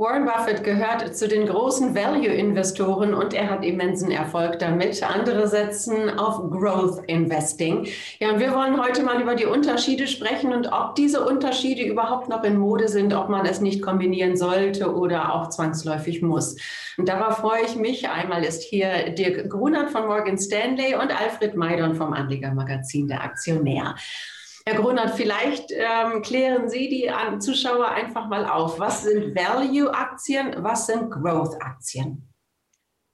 Warren Buffett gehört zu den großen Value-Investoren und er hat immensen Erfolg damit. Andere setzen auf Growth Investing. Ja, und wir wollen heute mal über die Unterschiede sprechen und ob diese Unterschiede überhaupt noch in Mode sind, ob man es nicht kombinieren sollte oder auch zwangsläufig muss. Und darauf freue ich mich. Einmal ist hier Dirk Grunert von Morgan Stanley und Alfred Maidon vom Anlegermagazin der Aktionär. Herr Grunert, vielleicht ähm, klären Sie die Zuschauer einfach mal auf. Was sind Value-Aktien? Was sind Growth-Aktien?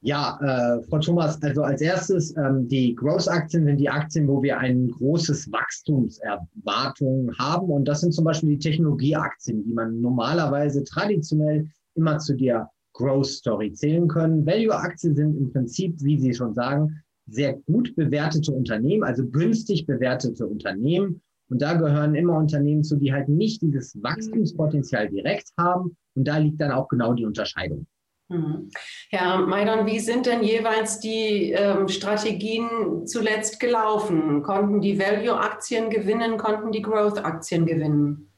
Ja, äh, Frau Thomas, also als erstes, ähm, die Growth-Aktien sind die Aktien, wo wir ein großes Wachstumserwartung haben. Und das sind zum Beispiel die Technologieaktien, die man normalerweise traditionell immer zu der Growth-Story zählen können. Value-Aktien sind im Prinzip, wie Sie schon sagen, sehr gut bewertete Unternehmen, also günstig bewertete Unternehmen und da gehören immer Unternehmen zu, die halt nicht dieses Wachstumspotenzial direkt haben. Und da liegt dann auch genau die Unterscheidung. Mhm. Herr Maidon, wie sind denn jeweils die ähm, Strategien zuletzt gelaufen? Konnten die Value-Aktien gewinnen, konnten die Growth-Aktien gewinnen?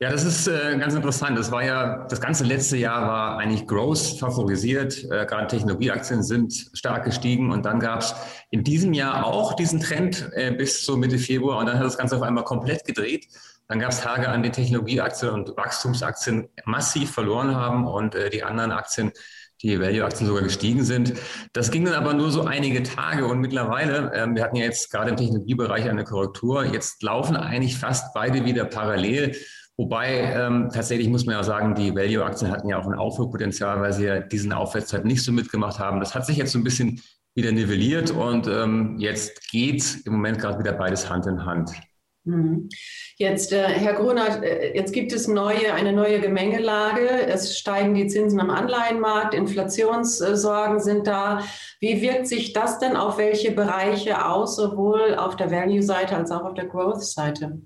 Ja, das ist äh, ganz interessant. Das war ja, das ganze letzte Jahr war eigentlich Growth favorisiert. Äh, gerade Technologieaktien sind stark gestiegen und dann gab es in diesem Jahr auch diesen Trend äh, bis zur Mitte Februar und dann hat das Ganze auf einmal komplett gedreht. Dann gab es Tage, an denen Technologieaktien und Wachstumsaktien massiv verloren haben und äh, die anderen Aktien die Value-Aktien sogar gestiegen sind. Das ging dann aber nur so einige Tage und mittlerweile, ähm, wir hatten ja jetzt gerade im Technologiebereich eine Korrektur, jetzt laufen eigentlich fast beide wieder parallel. Wobei ähm, tatsächlich muss man ja sagen, die Value-Aktien hatten ja auch ein Aufholpotenzial, weil sie ja diesen Aufwärtszeit nicht so mitgemacht haben. Das hat sich jetzt so ein bisschen wieder nivelliert und ähm, jetzt geht im Moment gerade wieder beides Hand in Hand. Mhm. Jetzt, äh, Herr Grunert, äh, jetzt gibt es neue, eine neue Gemengelage. Es steigen die Zinsen am Anleihenmarkt, Inflationssorgen sind da. Wie wirkt sich das denn auf welche Bereiche aus, sowohl auf der Value-Seite als auch auf der Growth-Seite?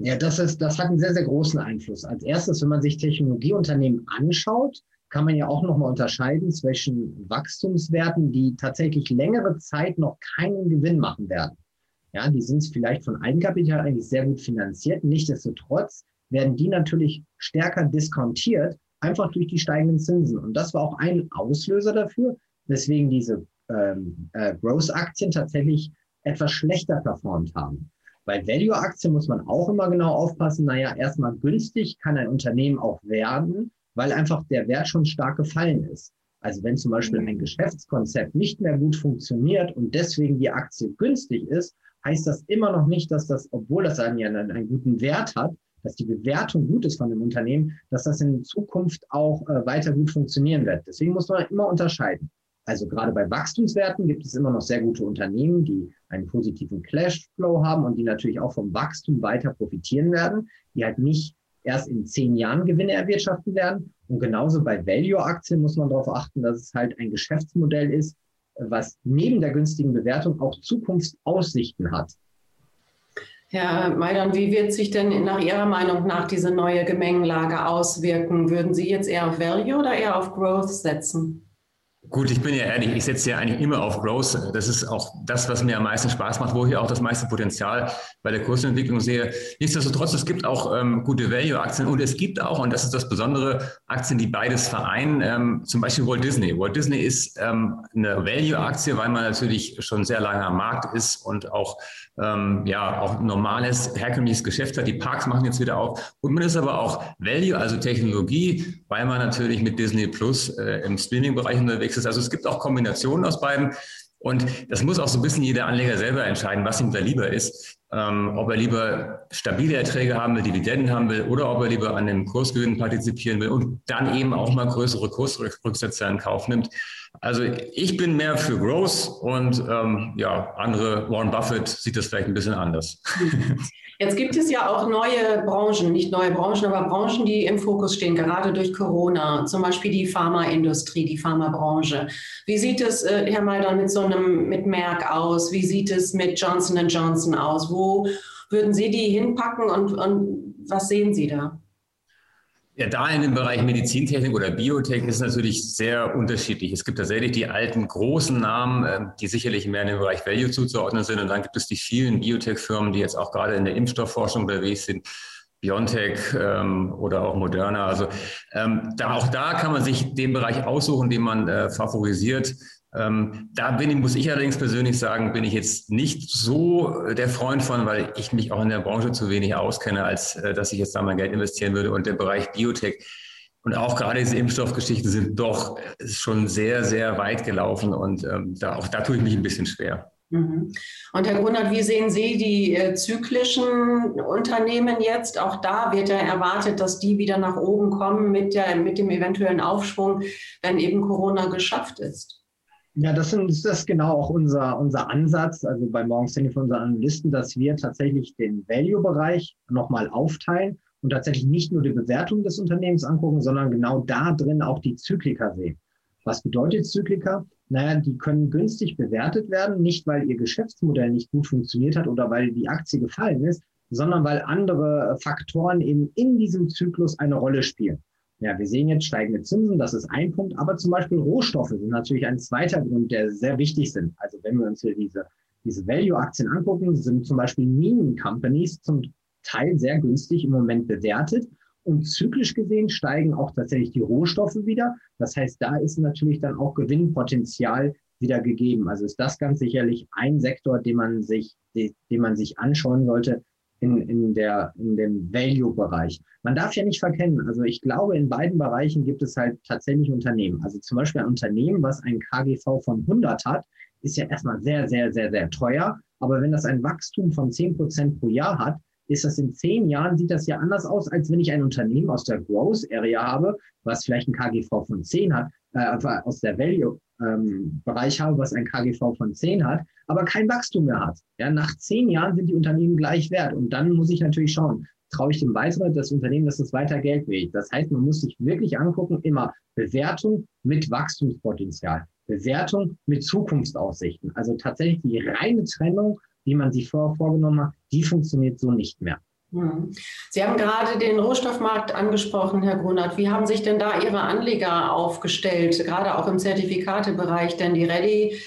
Ja, das, ist, das hat einen sehr, sehr großen Einfluss. Als erstes, wenn man sich Technologieunternehmen anschaut, kann man ja auch nochmal unterscheiden zwischen Wachstumswerten, die tatsächlich längere Zeit noch keinen Gewinn machen werden. Ja, die sind vielleicht von Eigenkapital eigentlich sehr gut finanziert. Nichtsdestotrotz werden die natürlich stärker diskontiert, einfach durch die steigenden Zinsen. Und das war auch ein Auslöser dafür, weswegen diese ähm, äh, Growth-Aktien tatsächlich etwas schlechter performt haben. Bei Value-Aktien muss man auch immer genau aufpassen. Naja, erstmal günstig kann ein Unternehmen auch werden, weil einfach der Wert schon stark gefallen ist. Also wenn zum Beispiel ein Geschäftskonzept nicht mehr gut funktioniert und deswegen die Aktie günstig ist, heißt das immer noch nicht, dass das, obwohl das einen, ja einen, einen guten Wert hat, dass die Bewertung gut ist von dem Unternehmen, dass das in Zukunft auch äh, weiter gut funktionieren wird. Deswegen muss man immer unterscheiden. Also gerade bei Wachstumswerten gibt es immer noch sehr gute Unternehmen, die einen positiven Cashflow haben und die natürlich auch vom Wachstum weiter profitieren werden, die halt nicht erst in zehn Jahren Gewinne erwirtschaften werden. Und genauso bei Value-Aktien muss man darauf achten, dass es halt ein Geschäftsmodell ist, was neben der günstigen Bewertung auch Zukunftsaussichten hat. Herr Maidan, wie wird sich denn nach Ihrer Meinung nach diese neue Gemengenlage auswirken? Würden Sie jetzt eher auf Value oder eher auf Growth setzen? Gut, ich bin ja ehrlich, ich setze ja eigentlich immer auf Growth. Das ist auch das, was mir am meisten Spaß macht, wo ich auch das meiste Potenzial bei der Kursentwicklung sehe. Nichtsdestotrotz, es gibt auch ähm, gute Value-Aktien und es gibt auch, und das ist das Besondere, Aktien, die beides vereinen. Ähm, zum Beispiel Walt Disney. Walt Disney ist ähm, eine Value-Aktie, weil man natürlich schon sehr lange am Markt ist und auch ähm, ja auch normales, herkömmliches Geschäft hat. Die Parks machen jetzt wieder auf. Und man ist aber auch Value, also Technologie, weil man natürlich mit Disney Plus äh, im Streaming-Bereich unterwegs ist. Also es gibt auch Kombinationen aus beiden. Und das muss auch so ein bisschen jeder Anleger selber entscheiden, was ihm da lieber ist. Ähm, ob er lieber stabile Erträge haben will, Dividenden haben will oder ob er lieber an dem Kursgewinn partizipieren will und dann eben auch mal größere Kursrücksätze in Kauf nimmt. Also ich bin mehr für Growth und ähm, ja, andere, Warren Buffett sieht das vielleicht ein bisschen anders. Jetzt gibt es ja auch neue Branchen, nicht neue Branchen, aber Branchen, die im Fokus stehen, gerade durch Corona, zum Beispiel die Pharmaindustrie, die Pharmabranche. Wie sieht es, äh, Herr Meider, mit so einem, mit Merck aus? Wie sieht es mit Johnson Johnson aus? Wo würden Sie die hinpacken und, und was sehen Sie da? Ja, da in dem Bereich Medizintechnik oder Biotech ist natürlich sehr unterschiedlich. Es gibt tatsächlich die alten großen Namen, ähm, die sicherlich mehr in den Bereich Value zuzuordnen sind. Und dann gibt es die vielen Biotech-Firmen, die jetzt auch gerade in der Impfstoffforschung unterwegs sind. Biontech ähm, oder auch Moderna. Also ähm, da, auch da kann man sich den Bereich aussuchen, den man äh, favorisiert. Ähm, da bin ich, muss ich allerdings persönlich sagen, bin ich jetzt nicht so der Freund von, weil ich mich auch in der Branche zu wenig auskenne, als äh, dass ich jetzt da mein Geld investieren würde. Und der Bereich Biotech und auch gerade diese Impfstoffgeschichten sind doch schon sehr, sehr weit gelaufen und ähm, da, auch da tue ich mich ein bisschen schwer. Mhm. Und Herr Grunert, wie sehen Sie die äh, zyklischen Unternehmen jetzt? Auch da wird ja erwartet, dass die wieder nach oben kommen mit, der, mit dem eventuellen Aufschwung, wenn eben Corona geschafft ist. Ja, das, sind, das ist genau auch unser, unser Ansatz, also bei Morgan Stanley von unseren Analysten, dass wir tatsächlich den Value-Bereich nochmal aufteilen und tatsächlich nicht nur die Bewertung des Unternehmens angucken, sondern genau da drin auch die Zyklika sehen. Was bedeutet Zyklika? Naja, die können günstig bewertet werden, nicht weil ihr Geschäftsmodell nicht gut funktioniert hat oder weil die Aktie gefallen ist, sondern weil andere Faktoren eben in diesem Zyklus eine Rolle spielen. Ja, wir sehen jetzt steigende Zinsen, das ist ein Punkt, aber zum Beispiel Rohstoffe sind natürlich ein zweiter Grund, der sehr wichtig sind. Also wenn wir uns hier diese, diese Value-Aktien angucken, sind zum Beispiel Minen-Companies zum Teil sehr günstig im Moment bewertet. Und zyklisch gesehen steigen auch tatsächlich die Rohstoffe wieder. Das heißt, da ist natürlich dann auch Gewinnpotenzial wieder gegeben. Also ist das ganz sicherlich ein Sektor, den man sich, den man sich anschauen sollte in, in, der, in dem Value-Bereich. Man darf ja nicht verkennen, also ich glaube, in beiden Bereichen gibt es halt tatsächlich Unternehmen. Also zum Beispiel ein Unternehmen, was ein KGV von 100 hat, ist ja erstmal sehr, sehr, sehr, sehr teuer. Aber wenn das ein Wachstum von 10 Prozent pro Jahr hat, ist das in zehn Jahren, sieht das ja anders aus, als wenn ich ein Unternehmen aus der Growth Area habe, was vielleicht ein KGV von 10 hat, äh, aus der Value ähm, Bereich habe, was ein KGV von 10 hat, aber kein Wachstum mehr hat. Ja, nach zehn Jahren sind die Unternehmen gleich wert. Und dann muss ich natürlich schauen, traue ich dem weiter, das Unternehmen, dass es weiter Geld bewegt. Das heißt, man muss sich wirklich angucken, immer Bewertung mit Wachstumspotenzial. Bewertung mit Zukunftsaussichten. Also tatsächlich die reine Trennung wie man sie vorher vorgenommen hat, die funktioniert so nicht mehr. Hm. Sie haben gerade den Rohstoffmarkt angesprochen, Herr Grunert. Wie haben sich denn da Ihre Anleger aufgestellt, gerade auch im Zertifikatebereich? Denn die Ready,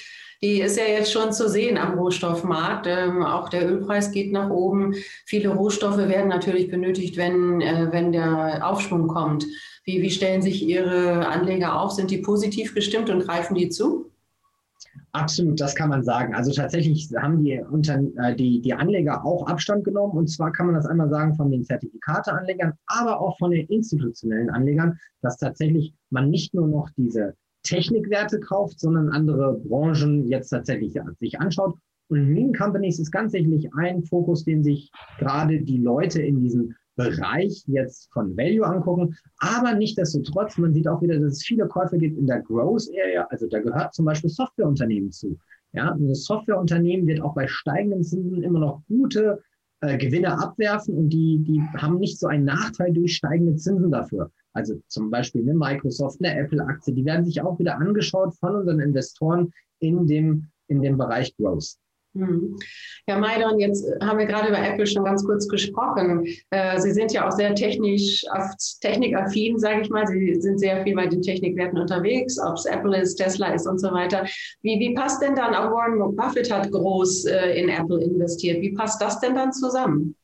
die ist ja jetzt schon zu sehen am Rohstoffmarkt. Ähm, auch der Ölpreis geht nach oben. Viele Rohstoffe werden natürlich benötigt, wenn, äh, wenn der Aufschwung kommt. Wie, wie stellen sich Ihre Anleger auf? Sind die positiv gestimmt und greifen die zu? Absolut, das kann man sagen. Also tatsächlich haben die, unter, äh, die, die Anleger auch Abstand genommen. Und zwar kann man das einmal sagen von den Zertifikateanlegern, aber auch von den institutionellen Anlegern, dass tatsächlich man nicht nur noch diese Technikwerte kauft, sondern andere Branchen jetzt tatsächlich sich anschaut. Und Lean Companies ist ganz sicherlich ein Fokus, den sich gerade die Leute in diesen Bereich jetzt von Value angucken. Aber nichtdestotrotz, man sieht auch wieder, dass es viele Käufe gibt in der Growth Area. Also da gehört zum Beispiel Softwareunternehmen zu. Ja, und das Softwareunternehmen wird auch bei steigenden Zinsen immer noch gute äh, Gewinne abwerfen und die, die haben nicht so einen Nachteil durch steigende Zinsen dafür. Also zum Beispiel eine Microsoft, eine Apple-Aktie, die werden sich auch wieder angeschaut von unseren Investoren in dem, in dem Bereich Growth. Hm. Herr Maidon, jetzt haben wir gerade über Apple schon ganz kurz gesprochen. Äh, Sie sind ja auch sehr technisch, technikaffin, sage ich mal. Sie sind sehr viel bei den Technikwerten unterwegs, ob es Apple ist, Tesla ist und so weiter. Wie, wie passt denn dann, auch Warren Buffett hat groß äh, in Apple investiert, wie passt das denn dann zusammen?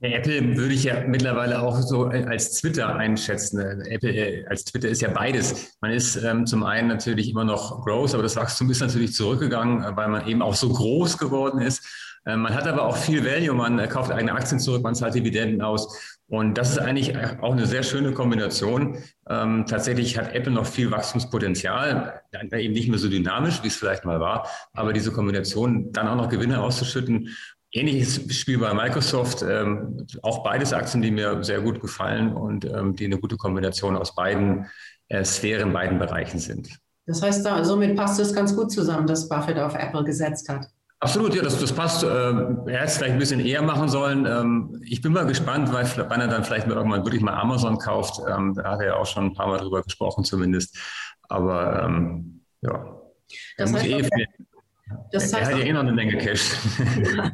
Apple würde ich ja mittlerweile auch so als Twitter einschätzen. Apple äh, als Twitter ist ja beides. Man ist ähm, zum einen natürlich immer noch groß, aber das Wachstum ist natürlich zurückgegangen, weil man eben auch so groß geworden ist. Ähm, man hat aber auch viel Value, man kauft eigene Aktien zurück, man zahlt Dividenden aus. Und das ist eigentlich auch eine sehr schöne Kombination. Ähm, tatsächlich hat Apple noch viel Wachstumspotenzial, eben nicht mehr so dynamisch, wie es vielleicht mal war, aber diese Kombination, dann auch noch Gewinne auszuschütten Ähnliches Spiel bei Microsoft, ähm, auch beides Aktien, die mir sehr gut gefallen und ähm, die eine gute Kombination aus beiden äh, Sphären, beiden Bereichen sind. Das heißt, da, somit passt es ganz gut zusammen, dass Buffett auf Apple gesetzt hat. Absolut, ja, das, das passt. Ähm, er hätte es vielleicht ein bisschen eher machen sollen. Ähm, ich bin mal gespannt, weil, wann er dann vielleicht mal irgendwann wirklich mal Amazon kauft. Ähm, da hat er ja auch schon ein paar Mal drüber gesprochen zumindest. Aber ja, das heißt, eh das heißt, er hat ja eh noch eine Menge Cash.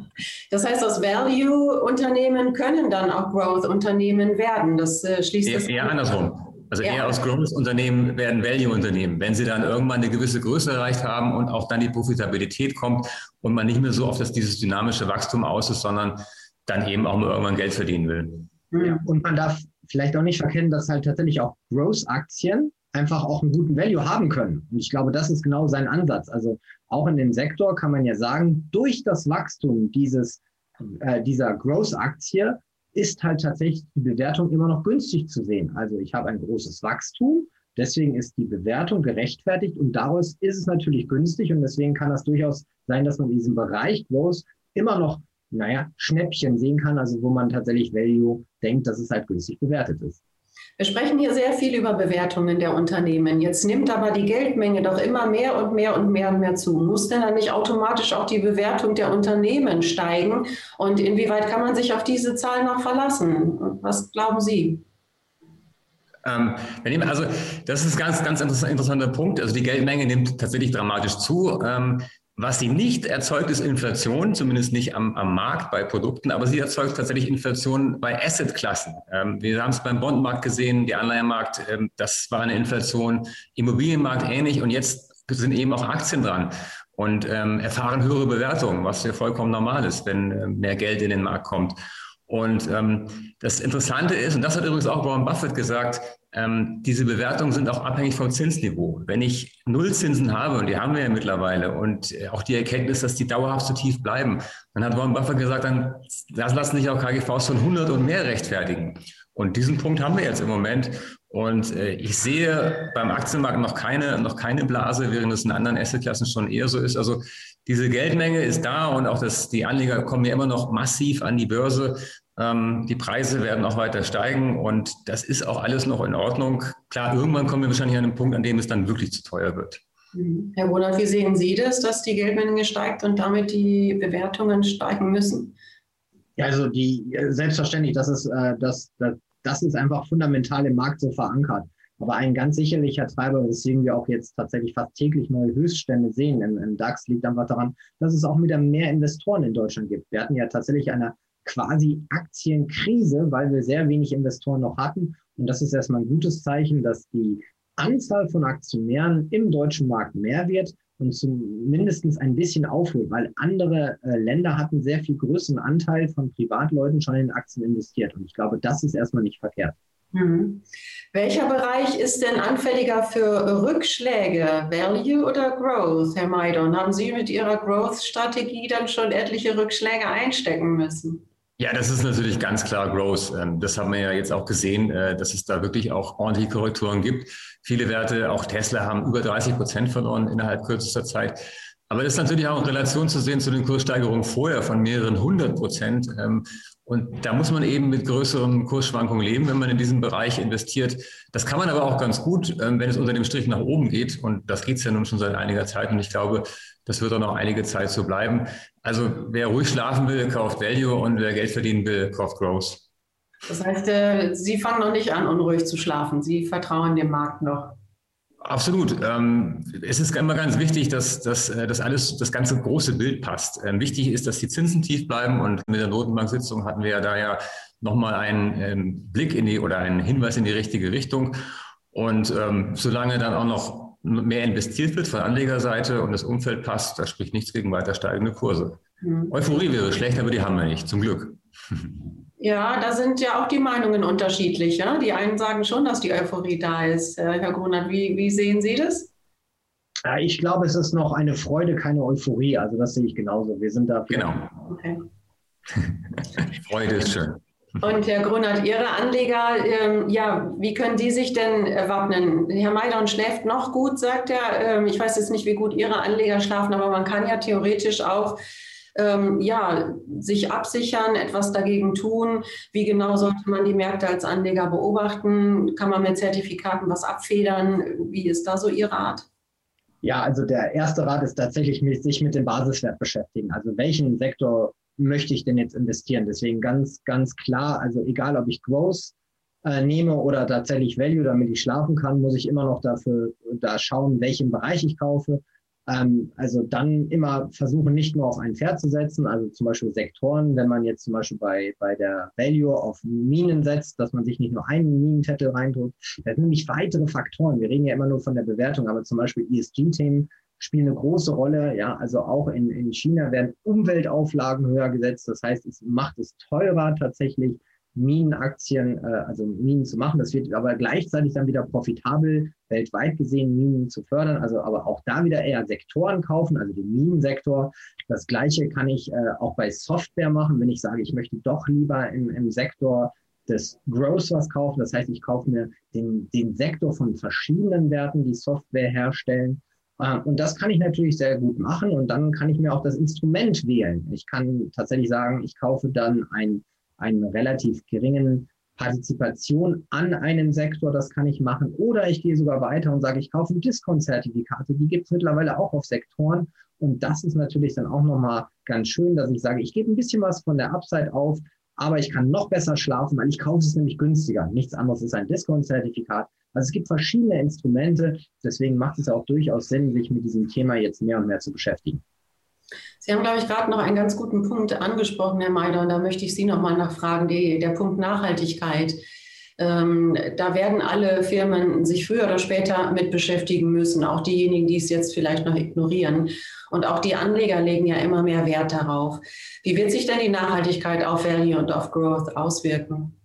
das heißt, aus Value-Unternehmen können dann auch Growth-Unternehmen werden. Das äh, schließt eher, das eher andersrum. Also ja. eher aus Growth-Unternehmen werden Value-Unternehmen, wenn sie dann irgendwann eine gewisse Größe erreicht haben und auch dann die Profitabilität kommt und man nicht mehr so auf das, dieses dynamische Wachstum aus ist, sondern dann eben auch mal irgendwann Geld verdienen will. Ja. Und man darf vielleicht auch nicht verkennen, dass halt tatsächlich auch Growth-Aktien einfach auch einen guten Value haben können. Und ich glaube, das ist genau sein Ansatz. Also auch in dem Sektor kann man ja sagen, durch das Wachstum dieses, äh, dieser Growth-Aktie ist halt tatsächlich die Bewertung immer noch günstig zu sehen. Also ich habe ein großes Wachstum, deswegen ist die Bewertung gerechtfertigt und daraus ist es natürlich günstig und deswegen kann das durchaus sein, dass man in diesem Bereich Growth immer noch, naja, Schnäppchen sehen kann, also wo man tatsächlich Value denkt, dass es halt günstig bewertet ist. Wir sprechen hier sehr viel über Bewertungen der Unternehmen. Jetzt nimmt aber die Geldmenge doch immer mehr und mehr und mehr und mehr zu. Muss denn dann nicht automatisch auch die Bewertung der Unternehmen steigen? Und inwieweit kann man sich auf diese Zahl noch verlassen? Was glauben Sie? Ähm, also das ist ein ganz, ganz interessanter Punkt. Also die Geldmenge nimmt tatsächlich dramatisch zu. Was sie nicht erzeugt, ist Inflation, zumindest nicht am, am Markt bei Produkten, aber sie erzeugt tatsächlich Inflation bei Assetklassen. Ähm, wir haben es beim Bondmarkt gesehen, der Anleihenmarkt, ähm, das war eine Inflation, Immobilienmarkt ähnlich und jetzt sind eben auch Aktien dran und ähm, erfahren höhere Bewertungen, was ja vollkommen normal ist, wenn äh, mehr Geld in den Markt kommt. Und ähm, das Interessante ist, und das hat übrigens auch Warren Buffett gesagt, ähm, diese Bewertungen sind auch abhängig vom Zinsniveau. Wenn ich Nullzinsen habe, und die haben wir ja mittlerweile, und äh, auch die Erkenntnis, dass die dauerhaft so tief bleiben, dann hat Warren Buffett gesagt, dann lassen sich auch KGVs von 100 und mehr rechtfertigen. Und diesen Punkt haben wir jetzt im Moment. Und äh, ich sehe beim Aktienmarkt noch keine, noch keine Blase, während es in anderen Assetklassen schon eher so ist. Also diese Geldmenge ist da und auch das, die Anleger kommen ja immer noch massiv an die Börse. Ähm, die Preise werden auch weiter steigen und das ist auch alles noch in Ordnung. Klar, irgendwann kommen wir wahrscheinlich an einen Punkt, an dem es dann wirklich zu teuer wird. Mhm. Herr Wohlert, wie sehen Sie das, dass die Geldmenge steigt und damit die Bewertungen steigen müssen? Ja, also die selbstverständlich, das ist, äh, das, das, das ist einfach fundamental im Markt so verankert. Aber ein ganz sicherlicher Treiber, weswegen wir auch jetzt tatsächlich fast täglich neue Höchststände sehen im, im DAX, liegt einfach daran, dass es auch wieder mehr Investoren in Deutschland gibt. Wir hatten ja tatsächlich eine quasi Aktienkrise, weil wir sehr wenig Investoren noch hatten. Und das ist erstmal ein gutes Zeichen, dass die Anzahl von Aktionären im deutschen Markt mehr wird und zumindest ein bisschen aufholt, weil andere äh, Länder hatten sehr viel größeren Anteil von Privatleuten schon in Aktien investiert. Und ich glaube, das ist erstmal nicht verkehrt. Mhm. Welcher Bereich ist denn anfälliger für Rückschläge, Value oder Growth, Herr Maidon? Haben Sie mit Ihrer Growth-Strategie dann schon etliche Rückschläge einstecken müssen? Ja, das ist natürlich ganz klar Growth. Ähm, das haben wir ja jetzt auch gesehen, äh, dass es da wirklich auch ordentliche Korrekturen gibt. Viele Werte, auch Tesla, haben über 30 Prozent verloren innerhalb kürzester Zeit. Aber das ist natürlich auch in Relation zu sehen zu den Kurssteigerungen vorher von mehreren hundert Prozent. Ähm, und da muss man eben mit größeren Kursschwankungen leben, wenn man in diesen Bereich investiert. Das kann man aber auch ganz gut, ähm, wenn es unter dem Strich nach oben geht. Und das geht es ja nun schon seit einiger Zeit. Und ich glaube, das wird auch noch einige Zeit so bleiben. Also wer ruhig schlafen will, kauft Value und wer Geld verdienen will, kauft Growth. Das heißt, äh, Sie fangen noch nicht an, unruhig zu schlafen. Sie vertrauen dem Markt noch. Absolut. Ähm, es ist immer ganz wichtig, dass, dass, äh, dass alles, das ganze große Bild passt. Ähm, wichtig ist, dass die Zinsen tief bleiben und mit der Notenbank-Sitzung hatten wir ja da ja nochmal einen ähm, Blick in die oder einen Hinweis in die richtige Richtung. Und ähm, solange dann auch noch mehr investiert wird von Anlegerseite und das Umfeld passt, da spricht nichts gegen weiter steigende Kurse. Mhm. Euphorie wäre schlecht, aber die haben wir nicht, zum Glück. Ja, da sind ja auch die Meinungen unterschiedlich. Ja? Die einen sagen schon, dass die Euphorie da ist. Äh, Herr Grunert, wie, wie sehen Sie das? Ja, ich glaube, es ist noch eine Freude, keine Euphorie. Also das sehe ich genauso. Wir sind da. Genau. Okay. Freude ist schön. Und Herr Grunert, Ihre Anleger, ähm, ja, wie können die sich denn wappnen? Herr Maidon schläft noch gut, sagt er. Ähm, ich weiß jetzt nicht, wie gut Ihre Anleger schlafen, aber man kann ja theoretisch auch ähm, ja, sich absichern, etwas dagegen tun. Wie genau sollte man die Märkte als Anleger beobachten? Kann man mit Zertifikaten was abfedern? Wie ist da so Ihr Rat? Ja, also der erste Rat ist tatsächlich, sich mit dem Basiswert beschäftigen. Also welchen Sektor möchte ich denn jetzt investieren? Deswegen ganz, ganz klar, also egal ob ich Growth äh, nehme oder tatsächlich Value, damit ich schlafen kann, muss ich immer noch dafür da schauen, welchen Bereich ich kaufe. Ähm, also dann immer versuchen, nicht nur auf ein Pferd zu setzen, also zum Beispiel Sektoren, wenn man jetzt zum Beispiel bei, bei der Value auf Minen setzt, dass man sich nicht nur einen Minenzettel reindrückt. Das sind nämlich weitere Faktoren. Wir reden ja immer nur von der Bewertung, aber zum Beispiel ESG-Themen spielen eine große Rolle. Ja, also auch in, in China werden Umweltauflagen höher gesetzt. Das heißt, es macht es teurer tatsächlich Minenaktien, äh, also Minen zu machen. Das wird aber gleichzeitig dann wieder profitabel, weltweit gesehen Minen zu fördern. Also aber auch da wieder eher Sektoren kaufen, also den Minensektor. Das Gleiche kann ich äh, auch bei Software machen, wenn ich sage, ich möchte doch lieber im, im Sektor des Growth was kaufen. Das heißt, ich kaufe mir den, den Sektor von verschiedenen Werten, die Software herstellen. Äh, und das kann ich natürlich sehr gut machen. Und dann kann ich mir auch das Instrument wählen. Ich kann tatsächlich sagen, ich kaufe dann ein einen relativ geringen Partizipation an einem Sektor, das kann ich machen. Oder ich gehe sogar weiter und sage, ich kaufe Discount-Zertifikate, die gibt es mittlerweile auch auf Sektoren. Und das ist natürlich dann auch nochmal ganz schön, dass ich sage, ich gebe ein bisschen was von der Upside auf, aber ich kann noch besser schlafen, weil ich kaufe es nämlich günstiger. Nichts anderes ist ein Discount-Zertifikat. Also es gibt verschiedene Instrumente. Deswegen macht es auch durchaus Sinn, sich mit diesem Thema jetzt mehr und mehr zu beschäftigen. Sie haben, glaube ich, gerade noch einen ganz guten Punkt angesprochen, Herr Meider, und da möchte ich Sie noch mal nachfragen, die, der Punkt Nachhaltigkeit. Ähm, da werden alle Firmen sich früher oder später mit beschäftigen müssen, auch diejenigen, die es jetzt vielleicht noch ignorieren. Und auch die Anleger legen ja immer mehr Wert darauf. Wie wird sich denn die Nachhaltigkeit auf Value und auf Growth auswirken?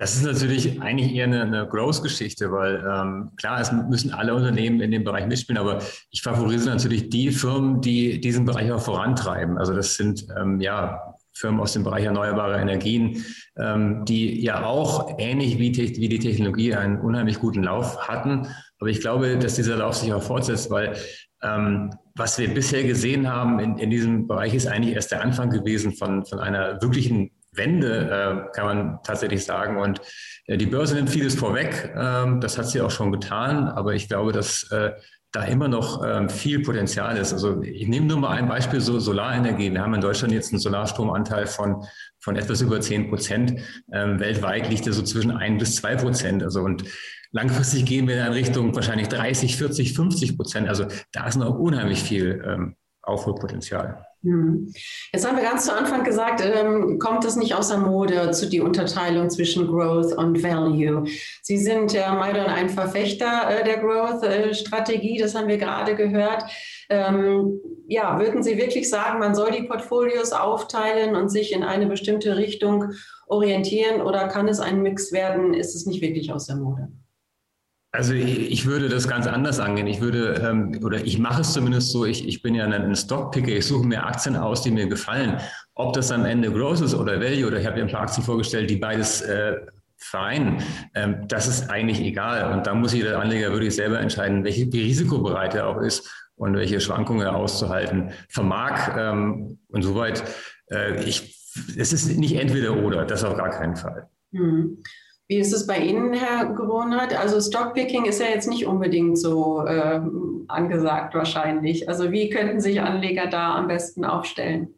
Das ist natürlich eigentlich eher eine, eine Growth-Geschichte, weil ähm, klar, es müssen alle Unternehmen in dem Bereich mitspielen, aber ich favorisiere natürlich die Firmen, die diesen Bereich auch vorantreiben. Also das sind ähm, ja Firmen aus dem Bereich erneuerbare Energien, ähm, die ja auch ähnlich wie, wie die Technologie einen unheimlich guten Lauf hatten. Aber ich glaube, dass dieser Lauf sich auch fortsetzt, weil ähm, was wir bisher gesehen haben in, in diesem Bereich ist eigentlich erst der Anfang gewesen von, von einer wirklichen Wende, äh, kann man tatsächlich sagen. Und äh, die Börse nimmt vieles vorweg. Ähm, das hat sie auch schon getan. Aber ich glaube, dass äh, da immer noch ähm, viel Potenzial ist. Also ich nehme nur mal ein Beispiel, so Solarenergie. Wir haben in Deutschland jetzt einen Solarstromanteil von, von etwas über 10 Prozent. Ähm, weltweit liegt er so zwischen 1 bis 2 Prozent. Also und langfristig gehen wir in Richtung wahrscheinlich 30, 40, 50 Prozent. Also da ist noch unheimlich viel ähm, Aufholpotenzial. Hm. Jetzt haben wir ganz zu Anfang gesagt, ähm, kommt es nicht außer Mode zu die Unterteilung zwischen Growth und Value. Sie sind, Herr Maidon, ein Verfechter äh, der Growth-Strategie, das haben wir gerade gehört. Ähm, ja, würden Sie wirklich sagen, man soll die Portfolios aufteilen und sich in eine bestimmte Richtung orientieren oder kann es ein Mix werden? Ist es nicht wirklich außer Mode? Also ich würde das ganz anders angehen. Ich würde, ähm, oder ich mache es zumindest so, ich, ich bin ja ein Stockpicker, ich suche mir Aktien aus, die mir gefallen. Ob das am Ende Growth ist oder Value, oder ich habe ja ein paar Aktien vorgestellt, die beides äh, vereinen, ähm, das ist eigentlich egal. Und da muss jeder Anleger wirklich selber entscheiden, welche, wie risikobereit er auch ist und welche Schwankungen er auszuhalten vermag. Ähm, und soweit, äh, ich, es ist nicht entweder oder, das auf gar keinen Fall. Hm. Wie ist es bei Ihnen, Herr Gewohnheit? Also Stockpicking ist ja jetzt nicht unbedingt so äh, angesagt wahrscheinlich. Also wie könnten sich Anleger da am besten aufstellen?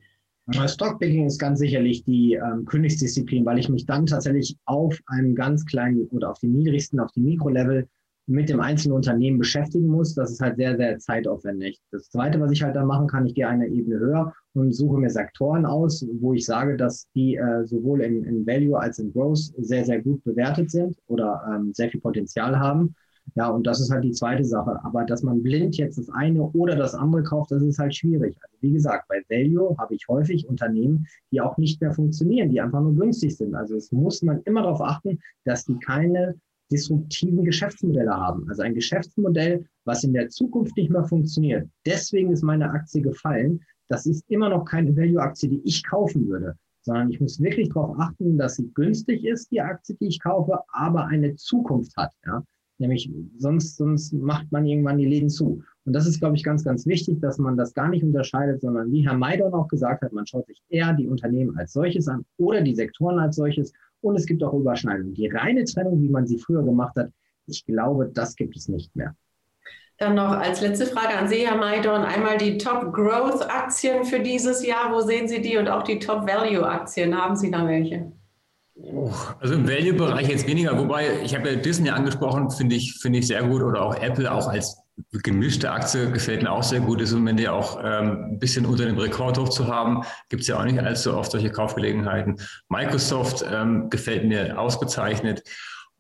Stockpicking ist ganz sicherlich die ähm, Königsdisziplin, weil ich mich dann tatsächlich auf einem ganz kleinen oder auf dem niedrigsten, auf dem Mikrolevel mit dem einzelnen Unternehmen beschäftigen muss. Das ist halt sehr, sehr zeitaufwendig. Das Zweite, was ich halt dann machen kann, ich gehe eine Ebene höher und suche mir Sektoren aus, wo ich sage, dass die äh, sowohl in, in Value als in Growth sehr, sehr gut bewertet sind oder ähm, sehr viel Potenzial haben. Ja, und das ist halt die zweite Sache. Aber dass man blind jetzt das eine oder das andere kauft, das ist halt schwierig. Also wie gesagt, bei Value habe ich häufig Unternehmen, die auch nicht mehr funktionieren, die einfach nur günstig sind. Also es muss man immer darauf achten, dass die keine disruptiven Geschäftsmodelle haben. Also ein Geschäftsmodell, was in der Zukunft nicht mehr funktioniert. Deswegen ist meine Aktie gefallen. Das ist immer noch keine Value-Aktie, die ich kaufen würde, sondern ich muss wirklich darauf achten, dass sie günstig ist, die Aktie, die ich kaufe, aber eine Zukunft hat. Ja? Nämlich sonst, sonst macht man irgendwann die Läden zu. Und das ist, glaube ich, ganz, ganz wichtig, dass man das gar nicht unterscheidet, sondern wie Herr Maidon auch gesagt hat, man schaut sich eher die Unternehmen als solches an oder die Sektoren als solches und es gibt auch Überschneidungen. Die reine Trennung, wie man sie früher gemacht hat, ich glaube, das gibt es nicht mehr. Dann noch als letzte Frage an Sie, Herr Maidorn, einmal die Top-Growth-Aktien für dieses Jahr. Wo sehen Sie die? Und auch die Top-Value-Aktien. Haben Sie da welche? Also im Value-Bereich jetzt weniger, wobei ich habe ja Disney angesprochen, finde ich, finde ich sehr gut oder auch Apple auch als gemischte Aktie gefällt mir auch sehr gut. Ist im Moment ja auch ähm, ein bisschen unter dem Rekord hoch zu haben. Gibt es ja auch nicht allzu oft solche Kaufgelegenheiten. Microsoft ähm, gefällt mir ausgezeichnet.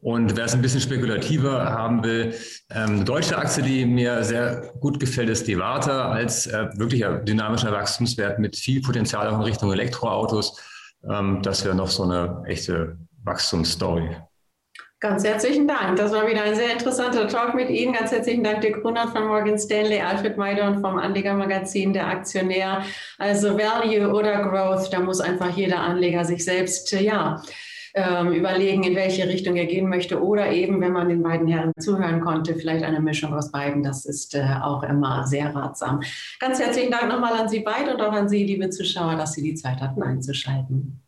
Und wer es ein bisschen spekulativer haben will, ähm, deutsche Aktie, die mir sehr gut gefällt, ist die Warta als äh, wirklicher dynamischer Wachstumswert mit viel Potenzial auch in Richtung Elektroautos. Ähm, das wäre noch so eine echte Wachstumsstory. Ganz herzlichen Dank. Das war wieder ein sehr interessanter Talk mit Ihnen. Ganz herzlichen Dank, Dirk Grunert von Morgan Stanley, Alfred Maidorn vom Anlegermagazin, der Aktionär. Also Value oder Growth, da muss einfach jeder Anleger sich selbst, ja, ähm, überlegen, in welche Richtung er gehen möchte. Oder eben, wenn man den beiden Herren zuhören konnte, vielleicht eine Mischung aus beiden. Das ist äh, auch immer sehr ratsam. Ganz herzlichen Dank nochmal an Sie beide und auch an Sie, liebe Zuschauer, dass Sie die Zeit hatten einzuschalten.